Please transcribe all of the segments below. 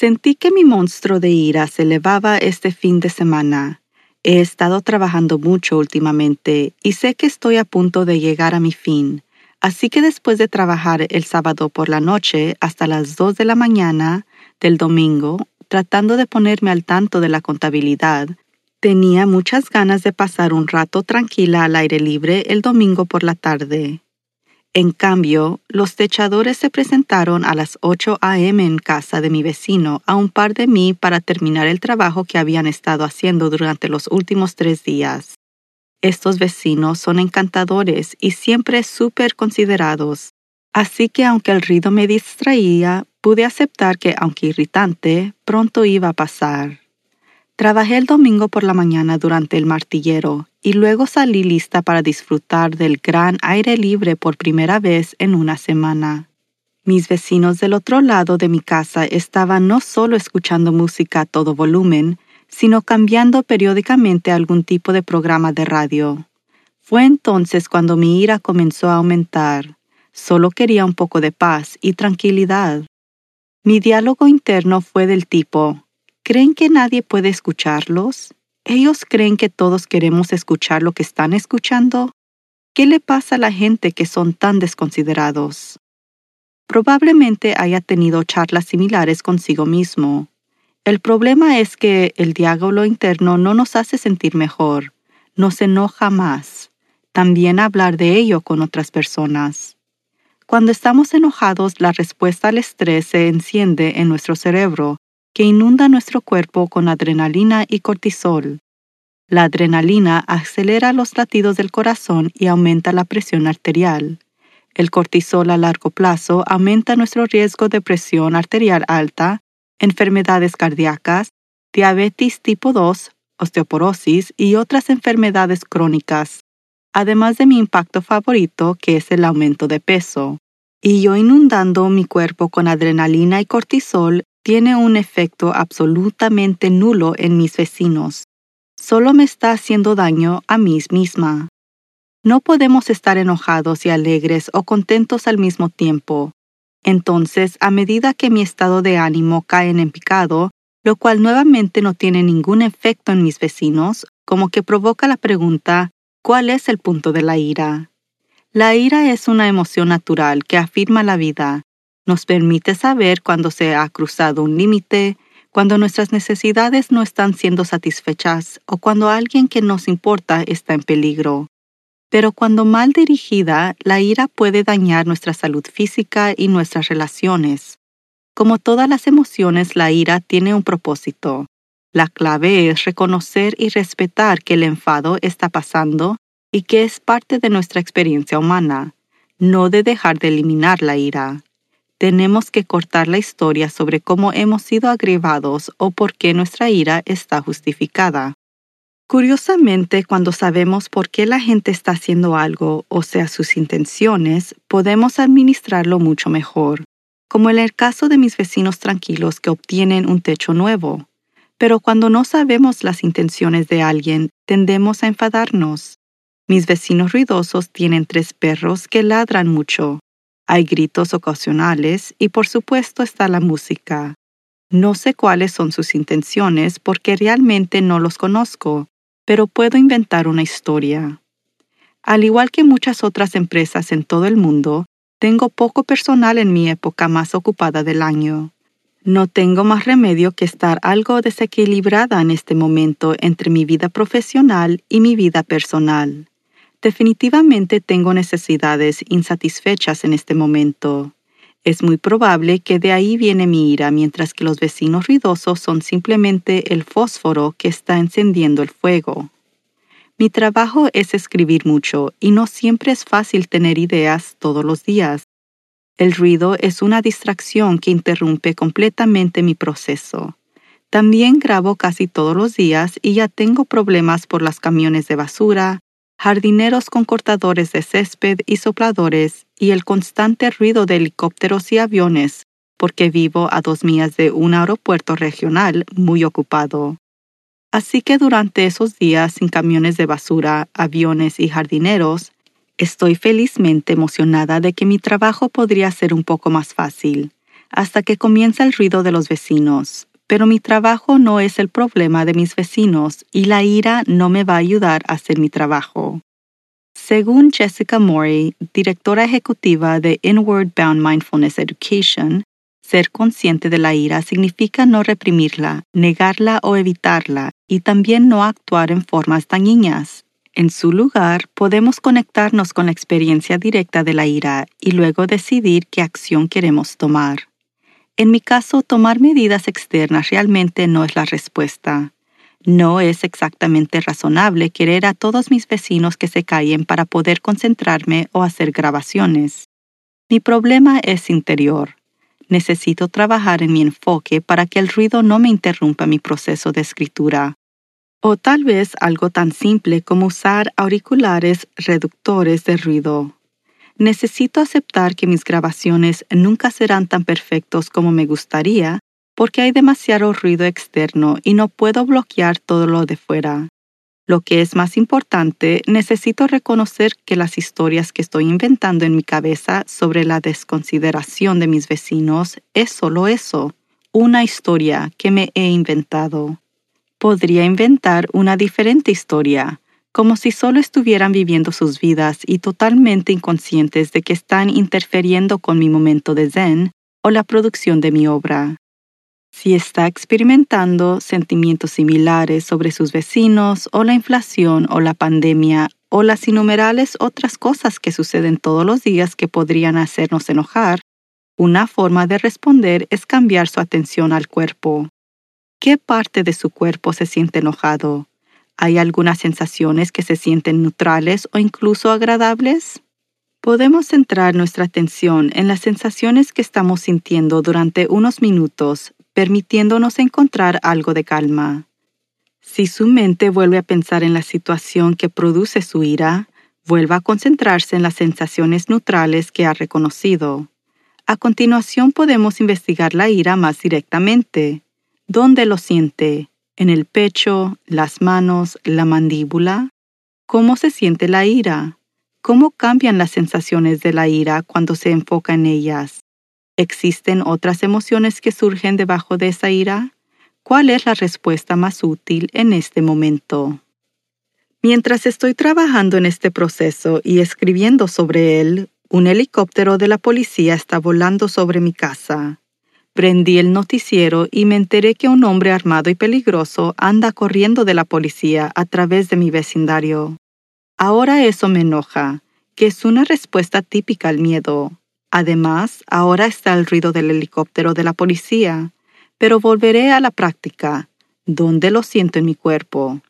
Sentí que mi monstruo de ira se elevaba este fin de semana. He estado trabajando mucho últimamente y sé que estoy a punto de llegar a mi fin. Así que después de trabajar el sábado por la noche hasta las 2 de la mañana del domingo, tratando de ponerme al tanto de la contabilidad, tenía muchas ganas de pasar un rato tranquila al aire libre el domingo por la tarde. En cambio, los techadores se presentaron a las 8 a.m. en casa de mi vecino a un par de mí para terminar el trabajo que habían estado haciendo durante los últimos tres días. Estos vecinos son encantadores y siempre súper considerados, así que aunque el ruido me distraía, pude aceptar que, aunque irritante, pronto iba a pasar. Trabajé el domingo por la mañana durante el martillero y luego salí lista para disfrutar del gran aire libre por primera vez en una semana. Mis vecinos del otro lado de mi casa estaban no solo escuchando música a todo volumen, sino cambiando periódicamente algún tipo de programa de radio. Fue entonces cuando mi ira comenzó a aumentar. Solo quería un poco de paz y tranquilidad. Mi diálogo interno fue del tipo, ¿Creen que nadie puede escucharlos? ¿Ellos creen que todos queremos escuchar lo que están escuchando? ¿Qué le pasa a la gente que son tan desconsiderados? Probablemente haya tenido charlas similares consigo mismo. El problema es que el diálogo interno no nos hace sentir mejor, nos enoja más. También hablar de ello con otras personas. Cuando estamos enojados, la respuesta al estrés se enciende en nuestro cerebro que inunda nuestro cuerpo con adrenalina y cortisol. La adrenalina acelera los latidos del corazón y aumenta la presión arterial. El cortisol a largo plazo aumenta nuestro riesgo de presión arterial alta, enfermedades cardíacas, diabetes tipo 2, osteoporosis y otras enfermedades crónicas, además de mi impacto favorito que es el aumento de peso. Y yo inundando mi cuerpo con adrenalina y cortisol tiene un efecto absolutamente nulo en mis vecinos. Solo me está haciendo daño a mí misma. No podemos estar enojados y alegres o contentos al mismo tiempo. Entonces, a medida que mi estado de ánimo cae en picado, lo cual nuevamente no tiene ningún efecto en mis vecinos, como que provoca la pregunta, ¿cuál es el punto de la ira? La ira es una emoción natural que afirma la vida, nos permite saber cuando se ha cruzado un límite, cuando nuestras necesidades no están siendo satisfechas o cuando alguien que nos importa está en peligro. Pero cuando mal dirigida, la ira puede dañar nuestra salud física y nuestras relaciones. Como todas las emociones, la ira tiene un propósito. La clave es reconocer y respetar que el enfado está pasando y que es parte de nuestra experiencia humana, no de dejar de eliminar la ira tenemos que cortar la historia sobre cómo hemos sido agrevados o por qué nuestra ira está justificada. Curiosamente, cuando sabemos por qué la gente está haciendo algo, o sea, sus intenciones, podemos administrarlo mucho mejor, como en el caso de mis vecinos tranquilos que obtienen un techo nuevo. Pero cuando no sabemos las intenciones de alguien, tendemos a enfadarnos. Mis vecinos ruidosos tienen tres perros que ladran mucho. Hay gritos ocasionales y por supuesto está la música. No sé cuáles son sus intenciones porque realmente no los conozco, pero puedo inventar una historia. Al igual que muchas otras empresas en todo el mundo, tengo poco personal en mi época más ocupada del año. No tengo más remedio que estar algo desequilibrada en este momento entre mi vida profesional y mi vida personal. Definitivamente tengo necesidades insatisfechas en este momento. Es muy probable que de ahí viene mi ira, mientras que los vecinos ruidosos son simplemente el fósforo que está encendiendo el fuego. Mi trabajo es escribir mucho y no siempre es fácil tener ideas todos los días. El ruido es una distracción que interrumpe completamente mi proceso. También grabo casi todos los días y ya tengo problemas por los camiones de basura, jardineros con cortadores de césped y sopladores y el constante ruido de helicópteros y aviones, porque vivo a dos millas de un aeropuerto regional muy ocupado. Así que durante esos días sin camiones de basura, aviones y jardineros, estoy felizmente emocionada de que mi trabajo podría ser un poco más fácil, hasta que comienza el ruido de los vecinos, pero mi trabajo no es el problema de mis vecinos y la ira no me va a ayudar a hacer mi trabajo. Según Jessica Morey, directora ejecutiva de Inward Bound Mindfulness Education, ser consciente de la ira significa no reprimirla, negarla o evitarla y también no actuar en formas dañinas. En su lugar, podemos conectarnos con la experiencia directa de la ira y luego decidir qué acción queremos tomar. En mi caso, tomar medidas externas realmente no es la respuesta. No es exactamente razonable querer a todos mis vecinos que se callen para poder concentrarme o hacer grabaciones. Mi problema es interior. Necesito trabajar en mi enfoque para que el ruido no me interrumpa mi proceso de escritura. O tal vez algo tan simple como usar auriculares reductores de ruido. Necesito aceptar que mis grabaciones nunca serán tan perfectos como me gustaría porque hay demasiado ruido externo y no puedo bloquear todo lo de fuera. Lo que es más importante, necesito reconocer que las historias que estoy inventando en mi cabeza sobre la desconsideración de mis vecinos es solo eso, una historia que me he inventado. Podría inventar una diferente historia, como si solo estuvieran viviendo sus vidas y totalmente inconscientes de que están interfiriendo con mi momento de zen o la producción de mi obra. Si está experimentando sentimientos similares sobre sus vecinos o la inflación o la pandemia o las innumerables otras cosas que suceden todos los días que podrían hacernos enojar, una forma de responder es cambiar su atención al cuerpo. ¿Qué parte de su cuerpo se siente enojado? ¿Hay algunas sensaciones que se sienten neutrales o incluso agradables? Podemos centrar nuestra atención en las sensaciones que estamos sintiendo durante unos minutos, permitiéndonos encontrar algo de calma. Si su mente vuelve a pensar en la situación que produce su ira, vuelva a concentrarse en las sensaciones neutrales que ha reconocido. A continuación podemos investigar la ira más directamente. ¿Dónde lo siente? En el pecho, las manos, la mandíbula. ¿Cómo se siente la ira? ¿Cómo cambian las sensaciones de la ira cuando se enfoca en ellas? ¿Existen otras emociones que surgen debajo de esa ira? ¿Cuál es la respuesta más útil en este momento? Mientras estoy trabajando en este proceso y escribiendo sobre él, un helicóptero de la policía está volando sobre mi casa. Prendí el noticiero y me enteré que un hombre armado y peligroso anda corriendo de la policía a través de mi vecindario. Ahora eso me enoja, que es una respuesta típica al miedo. Además, ahora está el ruido del helicóptero de la policía. Pero volveré a la práctica, donde lo siento en mi cuerpo,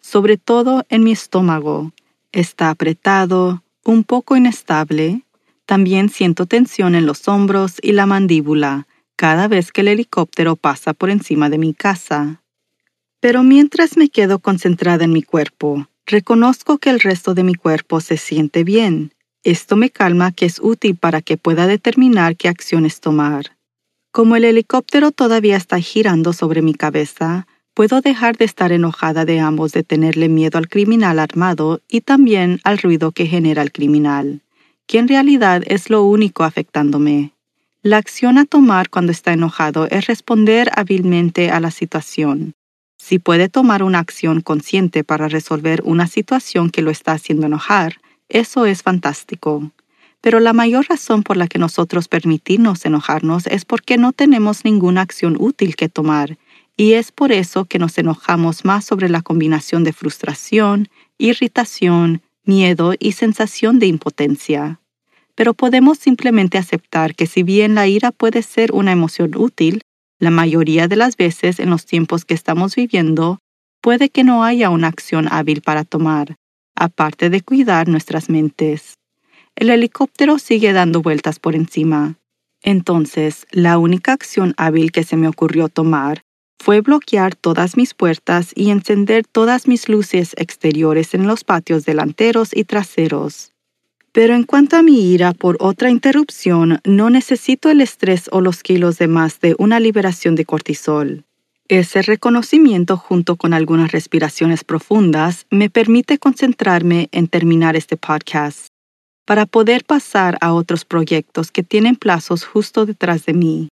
sobre todo en mi estómago. Está apretado, un poco inestable. También siento tensión en los hombros y la mandíbula, cada vez que el helicóptero pasa por encima de mi casa. Pero mientras me quedo concentrada en mi cuerpo, reconozco que el resto de mi cuerpo se siente bien. Esto me calma que es útil para que pueda determinar qué acciones tomar. Como el helicóptero todavía está girando sobre mi cabeza, puedo dejar de estar enojada de ambos de tenerle miedo al criminal armado y también al ruido que genera el criminal, que en realidad es lo único afectándome. La acción a tomar cuando está enojado es responder hábilmente a la situación. Si puede tomar una acción consciente para resolver una situación que lo está haciendo enojar, eso es fantástico. pero la mayor razón por la que nosotros permitimos enojarnos es porque no tenemos ninguna acción útil que tomar, y es por eso que nos enojamos más sobre la combinación de frustración, irritación, miedo y sensación de impotencia. Pero podemos simplemente aceptar que si bien la ira puede ser una emoción útil, la mayoría de las veces en los tiempos que estamos viviendo, puede que no haya una acción hábil para tomar, aparte de cuidar nuestras mentes. El helicóptero sigue dando vueltas por encima. Entonces, la única acción hábil que se me ocurrió tomar fue bloquear todas mis puertas y encender todas mis luces exteriores en los patios delanteros y traseros. Pero en cuanto a mi ira por otra interrupción, no necesito el estrés o los kilos de más de una liberación de cortisol. Ese reconocimiento junto con algunas respiraciones profundas me permite concentrarme en terminar este podcast para poder pasar a otros proyectos que tienen plazos justo detrás de mí.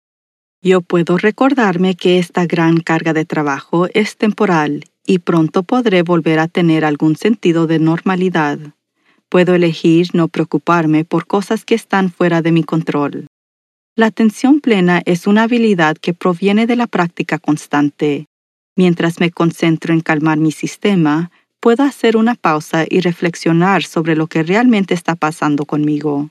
Yo puedo recordarme que esta gran carga de trabajo es temporal y pronto podré volver a tener algún sentido de normalidad. Puedo elegir no preocuparme por cosas que están fuera de mi control. La atención plena es una habilidad que proviene de la práctica constante. Mientras me concentro en calmar mi sistema, puedo hacer una pausa y reflexionar sobre lo que realmente está pasando conmigo.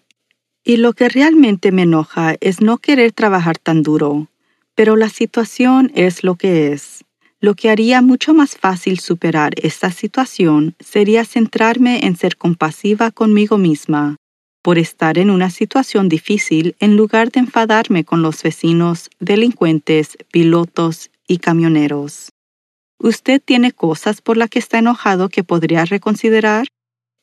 Y lo que realmente me enoja es no querer trabajar tan duro, pero la situación es lo que es. Lo que haría mucho más fácil superar esta situación sería centrarme en ser compasiva conmigo misma, por estar en una situación difícil en lugar de enfadarme con los vecinos, delincuentes, pilotos y camioneros. ¿Usted tiene cosas por las que está enojado que podría reconsiderar?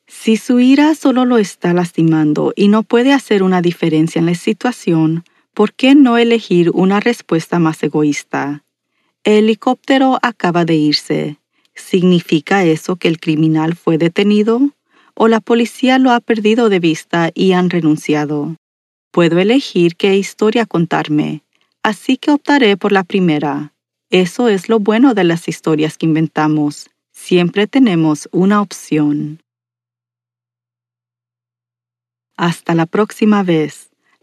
Si su ira solo lo está lastimando y no puede hacer una diferencia en la situación, ¿por qué no elegir una respuesta más egoísta? El helicóptero acaba de irse. ¿Significa eso que el criminal fue detenido? ¿O la policía lo ha perdido de vista y han renunciado? Puedo elegir qué historia contarme, así que optaré por la primera. Eso es lo bueno de las historias que inventamos. Siempre tenemos una opción. Hasta la próxima vez.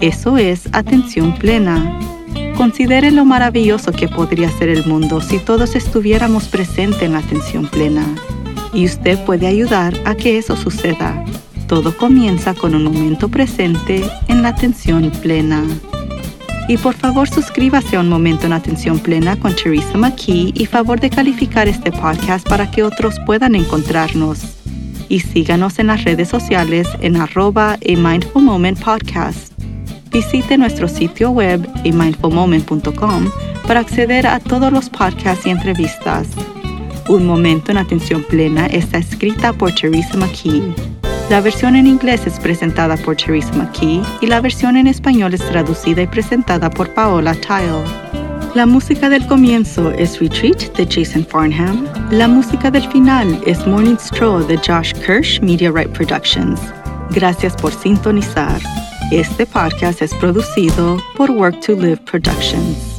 eso es atención plena. Considere lo maravilloso que podría ser el mundo si todos estuviéramos presentes en la atención plena. Y usted puede ayudar a que eso suceda. Todo comienza con un momento presente en la atención plena. Y por favor suscríbase a Un Momento en Atención Plena con Teresa McKee y favor de calificar este podcast para que otros puedan encontrarnos. Y síganos en las redes sociales en arroba a Mindful Moment Podcast. Visite nuestro sitio web mindfulmoment.com para acceder a todos los podcasts y entrevistas. Un momento en atención plena está escrita por Teresa McKee. La versión en inglés es presentada por Teresa McKee y la versión en español es traducida y presentada por Paola Tile. La música del comienzo es Retreat de Jason Farnham. La música del final es Morning Stroll de Josh Kirsch Media Right Productions. Gracias por sintonizar. Este podcast es producido por Work to Live Productions.